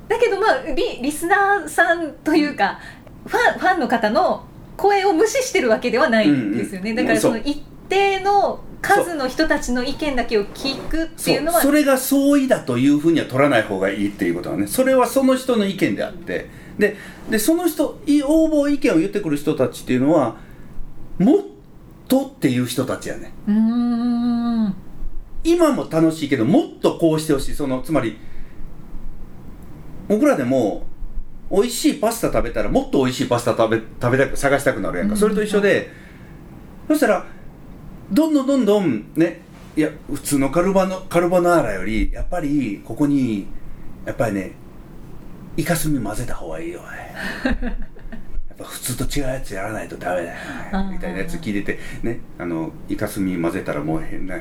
ー。だけどまあリリスナーさんというかファンファンの方の声を無視してるわけではないんですよね、うんうん。だからその一定の数の人たちの意見だけを聞くってそいうのはう。それが相違だというふうには取らない方がいいっていうことはね。それはその人の意見であって。ででその人い応募意見を言ってくる人たちっていうのはもっとっていう人たちやね。うーん。今も楽しいけどもっとこうしてほしい。そのつまり僕らでも美味しいパスタ食べたらもっと美味しいパスタ食べ食べたく探したくなるやんか、うん。それと一緒で、そしたらどんどんどんどんねいや普通のカルバのカルボナーラよりやっぱりここにやっぱりねイカスミ混ぜた方がいいよね [laughs] やっぱ普通と違うやつやらないとダメだよねみたいなやつ聞いててねあのイカスミ混ぜたらもう変な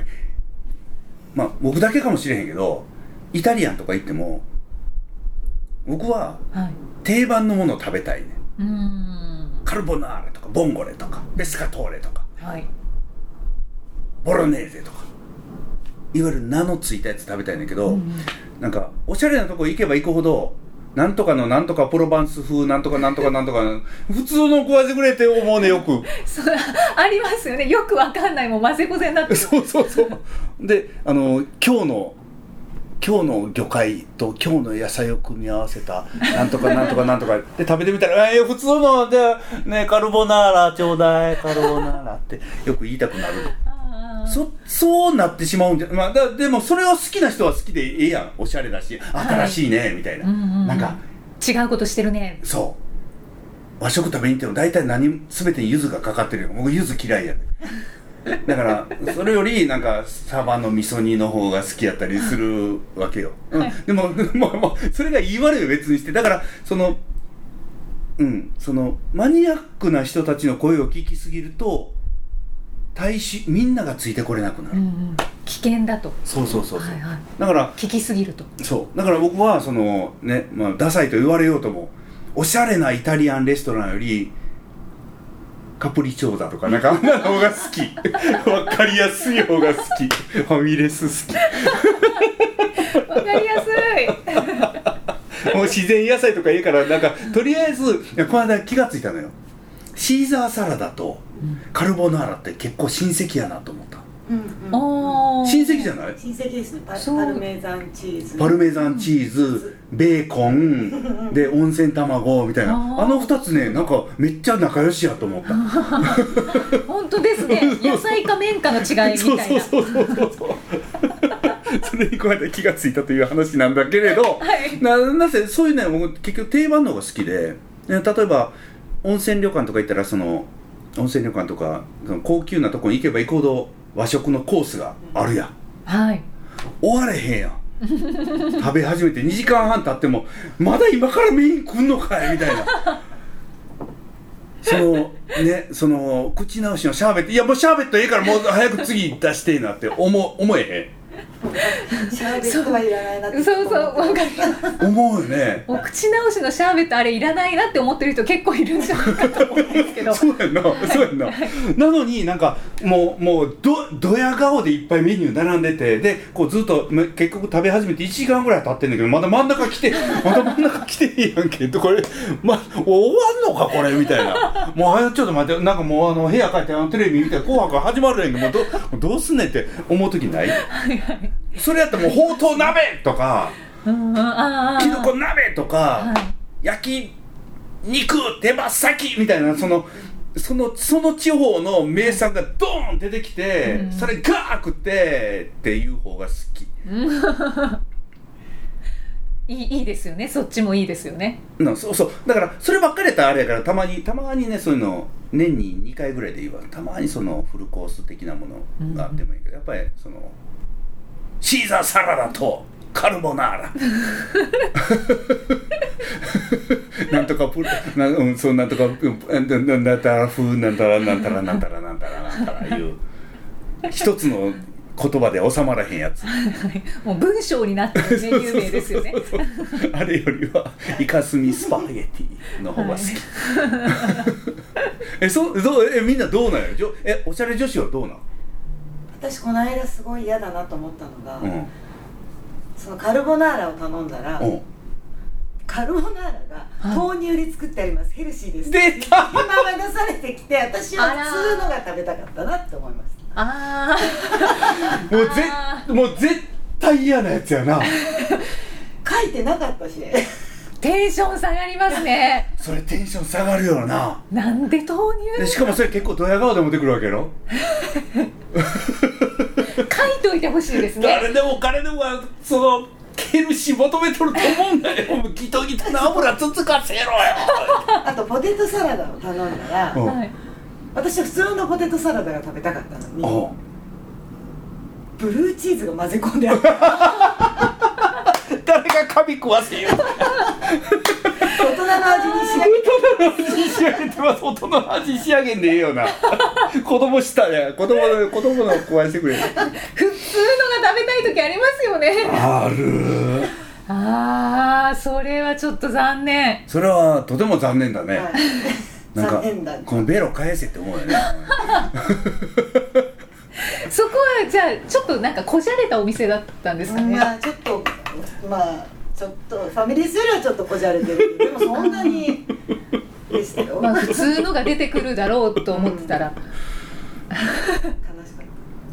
まあ僕だけかもしれへんけどイタリアンとか行っても僕ははい。定番のものを食べたいね。うーん。カルボナーラとかボンゴレとかペスカトーレとか。はいボロネーゼとか。いわゆる名のついたやつ食べたいんだけど、うんなんかおしゃれなとこ行けば行くほどなんとかのなんとかプロバンス風なんとかなんとかなんとか普通の食わせてくれって思うねよく。[laughs] そうありますよね。よくわかんない。もう混ぜこぜになってる。そうそうそう。であの今日の今日の魚介と今日の野菜を組み合わせたなんとかなんとかなんとかで食べてみたら「えー、普通のでねカルボナーラちょうだいカルボナーラ」ってよく言いたくなるそそうなってしまうんじゃまあだでもそれを好きな人は好きでええやん。おしゃれだし新しいね、みたいな、うんうんうん。なんか違うことしてるね。そう。和食食べに行っても大体何全てに柚子がかかってるよ。僕柚子嫌いやね [laughs] だからそれよりなんかサバの味噌煮の方が好きやったりするわけよ、うん。はいでも [laughs] もうもうそれが言い悪いは別にして。だからそのうん。そのマニアックな人たちの声を聞きすぎると大衆みんながついてこれなくなる、うんうん。危険だと。そうそうそうそう、はいはい。だから聞きすぎると。そう。だから僕はそのね、まあ、ダサいと言われようともおしゃれなイタリアンレストランよりカプリチョーザとかなんかあんなの方が好き。[laughs] わかりやすい方が好き。ファミレス好わかりやすい。き [laughs] もう自然野菜とかいいからなんかとりあえずこの間気がついたのよ。シーザーサラダとカルボナーラって結構親戚やなと思った。うんうん。親戚じゃない？親戚ですね。パルメザンチーズ。パルメザンチーズベーコンで温泉卵みたいな。あの2つねなんかめっちゃ仲良しやと思った。[laughs] 本当ですね。野菜か麺かの違いみたいな。そうそうそうそう。そ [laughs] うそれにこうやって気がついたという話なんだけれど、はい。ななぜそういうね僕結局定番の方が好きでね例えば温泉旅館とか行ったらその温泉旅館とか高級なとこに行けば行くほど和食のコースがあるやん。はい。終われへんやん。食べ始めて2時間半経ってもまだ今からメイン来んのかいみたいな。そのねその口直しのシャーベット。いやもうシャーベットええからもう早く次出してえなって思思えシャーベットはいらないなって。そうそうわかりますへん思うよね。お口直しのシャーベットあれいらないなって思ってる人結構いるんじゃないかと思うんですけど。そうやんな。そうやんな。なのになんかもうもうどドヤ顔でいっぱいメニュー並んでてでこうずっとめ結局食べ始めて1時間ぐらい経ってんだけどまだ真ん中来てまだ真ん中来てへんやんけ。とこれ、ま、終わんのかこれみたいな。もうあちょっと待ってなんかもうあの部屋帰ってあのテレビ見て「紅白」始まるやんけ。もうどもうどうすんねんって思う時ないそれやったらもうほうとう鍋とかきのこ鍋とか、はい。焼き肉手羽先みたいなそのそのその地方の名産がドーン出てきて、うん。それガー食ってっていう方が好き。[laughs] いいいいですよね。そっちもいいですよね。なそうそう。だからそればっかりやったらあれやからたまにたまにねそういうの年に2回ぐらいでいいわたまにそのフルコース的なものがあってもいいけど、やっぱりそのシーザーサラダとカルボナーラ。[laughs] なんとかプルな、うん、そうなんとかうんなななんたら風なんたらなんたらなんたらなんたらなんたらいう一つの言葉で収まらへんやつもう文章になってるメニュー名ですよねあれよりはイカスミスパゲティの方が好き、えそうどうえみんなどうなんやじょえおしゃれ女子はどうなん私この間すごい嫌だなと思ったのが、うん。そのカルボナーラを頼んだら、うん。はカルボナーラが豆乳で作ってあります、ヘルシーです。出た。今ま出されてきて私は普通のが食べたかったなって思いますあ [laughs] もうあぜもう絶対嫌なやつやな。[laughs] 書いてなかったしーテンション下がりますね。それテンション下がるよな。なんで豆で乳しかもそれ結構ドヤ顔で持ってくるわけやろ？[laughs] 書いといてほしいですね。誰でも彼でもそのヘルシー求めとると思うんだよ。ギトギトな油つつかせろよ。あとポテトサラダを頼んだら、私は普通のポテトサラダが食べたかったのにあ。ブルーチーズが混ぜ込んであった [laughs] 誰が髪食わせよ大人の味に仕上げて大人の味仕上げてます。大人の味仕上げんでええよな。子供したや子供の子供の食わしてくれ普通のが食べたい時ありますよね。ある。ああそれはちょっと残念。それはとても残念だね、はい。なんか残念だこのベロ返せって思うよね。そこはじゃあちょっとなんかこじゃれたお店だったんですかね、まあちょっとまあちょっとファミレスよりはちょっとこじゃれてる。でもそんなに。でしたよ、まあ普通のが出てくるだろうと思ってたら、かっ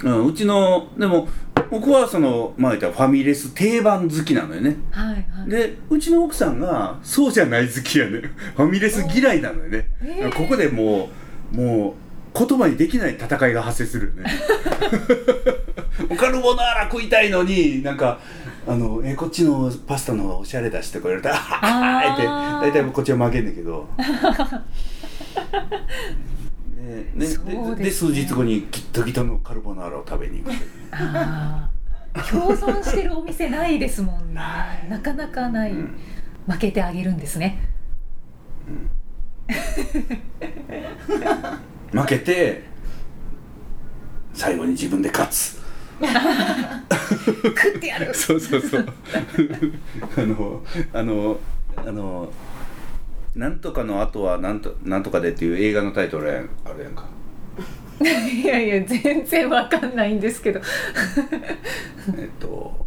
た。うん、うちのでも僕はそのまあ言ったらファミレス定番好きなのよね。はいはい。でうちの奥さんがそうじゃない好きやね。ファミレス嫌いなのよね、えー。ここでもうもう言葉にできない戦いが発生するよね。カルボナーラ食いたいのになんかあのえこっちのパスタの方がおしゃれだしってこう言われたら「はー。い」って大体こっちは負けんねんけどねね。で数日後にギットギトのカルボナーラを食べに行く。共存してるお店ないですもんね。なかなかない、うん。負けてあげるんですね。[laughs] 負けて最後に自分で勝つ食ってやる。そうそうそう。[laughs] あのあのあのなんとかの後はなんとなんとかでっていう映画のタイトルやんあれやんか。いやいや全然わかんないんですけど。えっと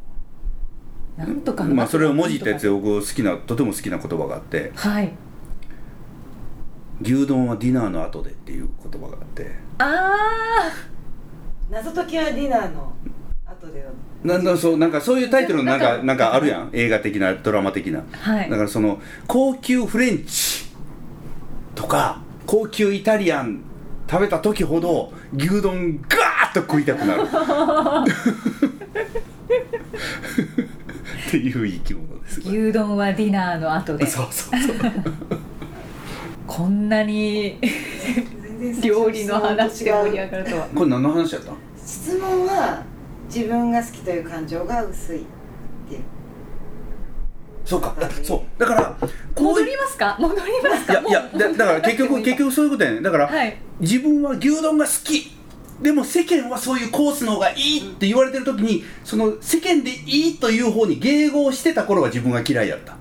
なんとかのまあそれを文字ったやつで僕好きなとても好きな言葉があって。はい。牛丼はディナーの後でっていう言葉があって。あな謎解きはディナーの後でのなんだそうなんかそういうタイトルのなんかかなんかあるやん。映画的なドラマ的な。はい。だからその高級フレンチとか高級イタリアン食べた時ほど牛丼ガーッと食いたくなる。っていう生き物です。牛丼はディナーの後で。そうそうそう。[laughs] こんなに料理の話で盛り上がるとは。これ何の話やった質問は自分が好きという感情が薄いっていう。そうか。だそう。だからこう戻りますか？戻りますいか？もうやいやだだから結局結局そういうことやねだから、はい。自分は牛丼が好き。でも世間はそういうコースの方がいいって言われてる時にその世間でいいという方に迎合してた頃は自分が嫌いやった。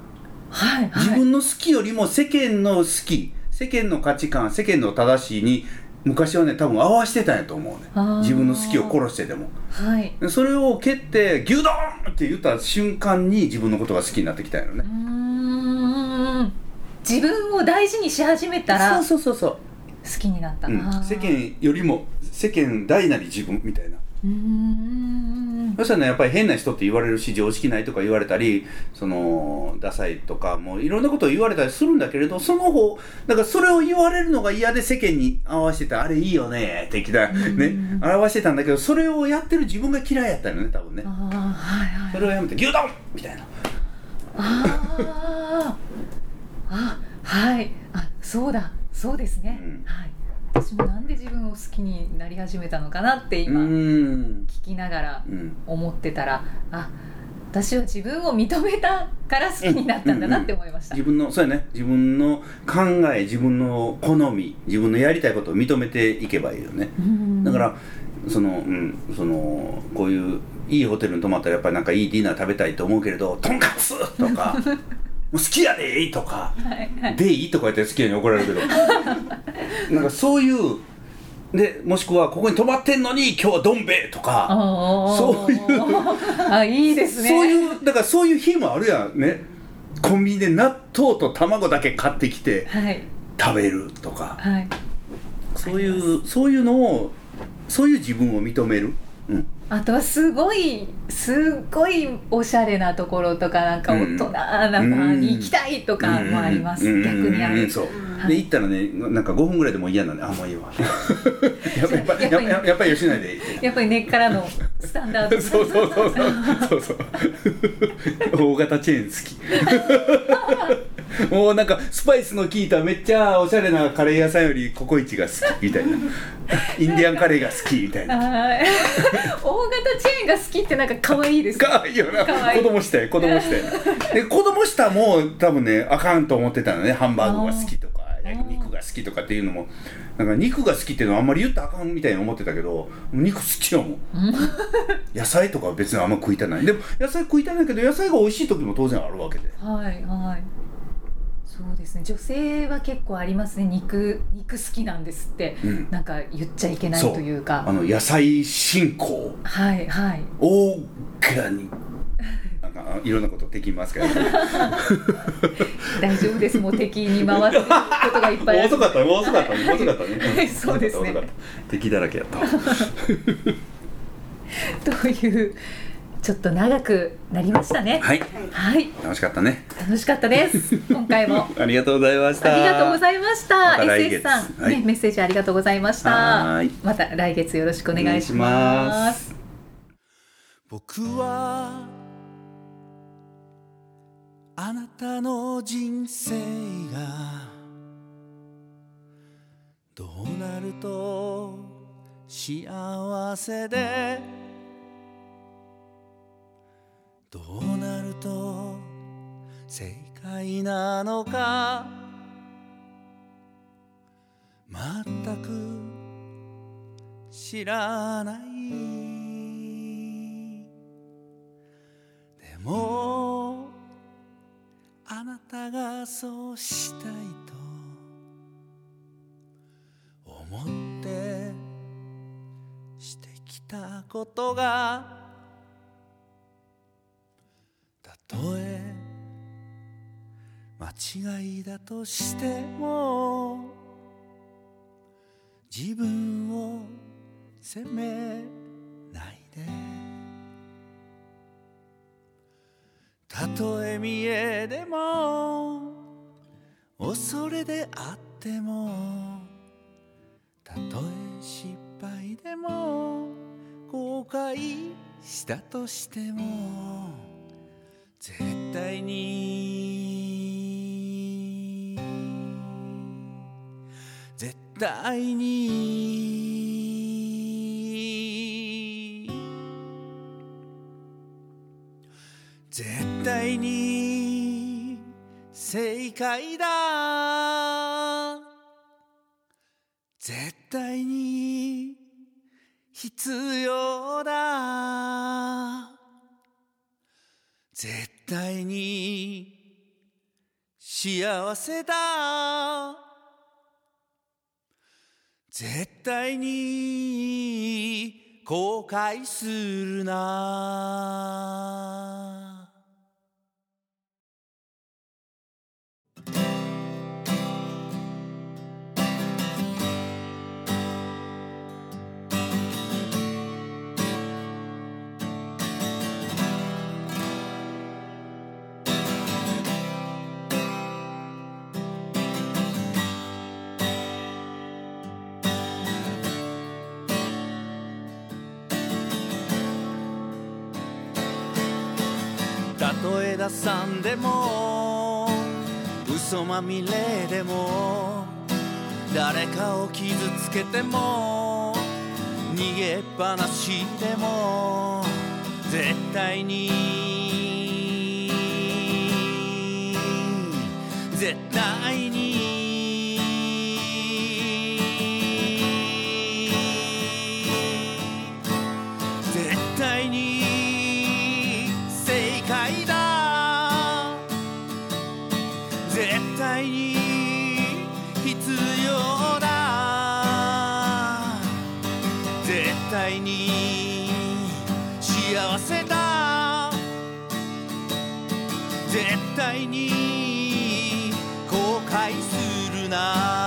はいはい。自分の好きよりも世間の好き世間の価値観世間の正しいに昔はね多分合わしてたんやと思うね。自分の好きを殺してでも。はい。でそれを蹴って牛丼って言った瞬間に自分のことが好きになってきたんやろね。うーん。自分を大事にし始めたら好そうそうそうそう。きになった、うん。世間よりも世間大なり自分みたいな。うーんそしたらねやっぱり変な人って言われるし常識ないとか言われたりそのダサいとかもういろんなことを言われたりするんだけれどその方だからそれを言われるのが嫌で世間に合わせててあれいいよね的なね表してたんだけどそれをやってる自分が嫌いやったよね多分ね。はいはい。それをやめて牛丼みたいな。あー。あはい。あそうだ。そうですね、うん。はい私もなんで自分を好きになり始めたのかなってう今聞きながらうん。思ってたらあ私は自分を認めたから好きになったんだなって思いました、自分のそうやね。自分の考え自分の好み自分のやりたいことを認めていけばいいよね。うん。だからそのうんそのこういういいホテルに泊まったらやっぱりなんかいいディナー食べたいと思うけれどとんかつとか。も [laughs] う好きやでとかでいいとか言って好きやに怒られるけど。[laughs] なんかそういうでもしくはここに泊まってんのに今日はどん兵衛とかそういう [laughs] あいいですね。そういうだからそういう日もあるやんね。コンビニで納豆と卵だけ買ってきてはい。食べるとか。はい。そういうそういうのをそういう自分を認める、うん、あとはすごいすごいおしゃれなところとかなんか大人なバーに行きたいとかもあります、うん。逆にある、うん。そう、はいで行ったらねなん。か5分ぐらいでもう嫌なん。であもういいわやっぱり吉内でやっぱり根っからのスタンダードそうそうそうそうそうそう大型チェーン好き [laughs] もうなんかスパイスの効いためっちゃおしゃれなカレー屋さんよりココイチが好きみたいな。[laughs] インディアンカレーが好きみたいな。はい大型チェーンが好きってなんか可愛いです。かわいいよな。子供したい子供したい。[laughs] で子供したも多分ねあかんと思ってたのねハンバーグが好きとかー。肉が好きとかっていうのも。なんか肉が好きっていうのはあんまり言ったらあかんみたいに思ってたけど肉好きよもん野菜とかは別にあんま食いたない。でも野菜食いたないけど野菜が美味しい時も当然あるわけで。はいはいそうですね。女性は結構ありますね。肉肉好きなんですって、うん。なんか言っちゃいけないというか。あの野菜信仰はいはい。オーガニック。なんかいろんなことできますけど、[laughs] 大丈夫です。もう敵に回ってることがいっぱい遅かった。遅かった。遅かったね、んそうですね。敵だらけやった。[laughs] というちょっと長くなりましたね。はい。はい。楽しかったね。楽しかったです。[laughs] 今回も。ありがとうございました。ありがとうございました。また来月。SS さん、はい。ね、メッセージありがとうございました。はーい。また来月よろしくお願いします。僕はあなたの人生がどうなると幸せでどうなると正解なのか。全く知らない。でもあなたがそうしたいと思ってしてきたことがとえ間違いだとしても自分を責めないで。たとえ見えでも恐れであってもたとえ失敗でも後悔したとしても。絶対に。絶対に。絶対に。正解だ。絶対に。必要だ。絶対に幸せだ。絶対に後悔するな。たとえ打算でも嘘まみれでも誰かを傷つけても逃げっぱなしでも絶対に絶対に絶対に後悔するな。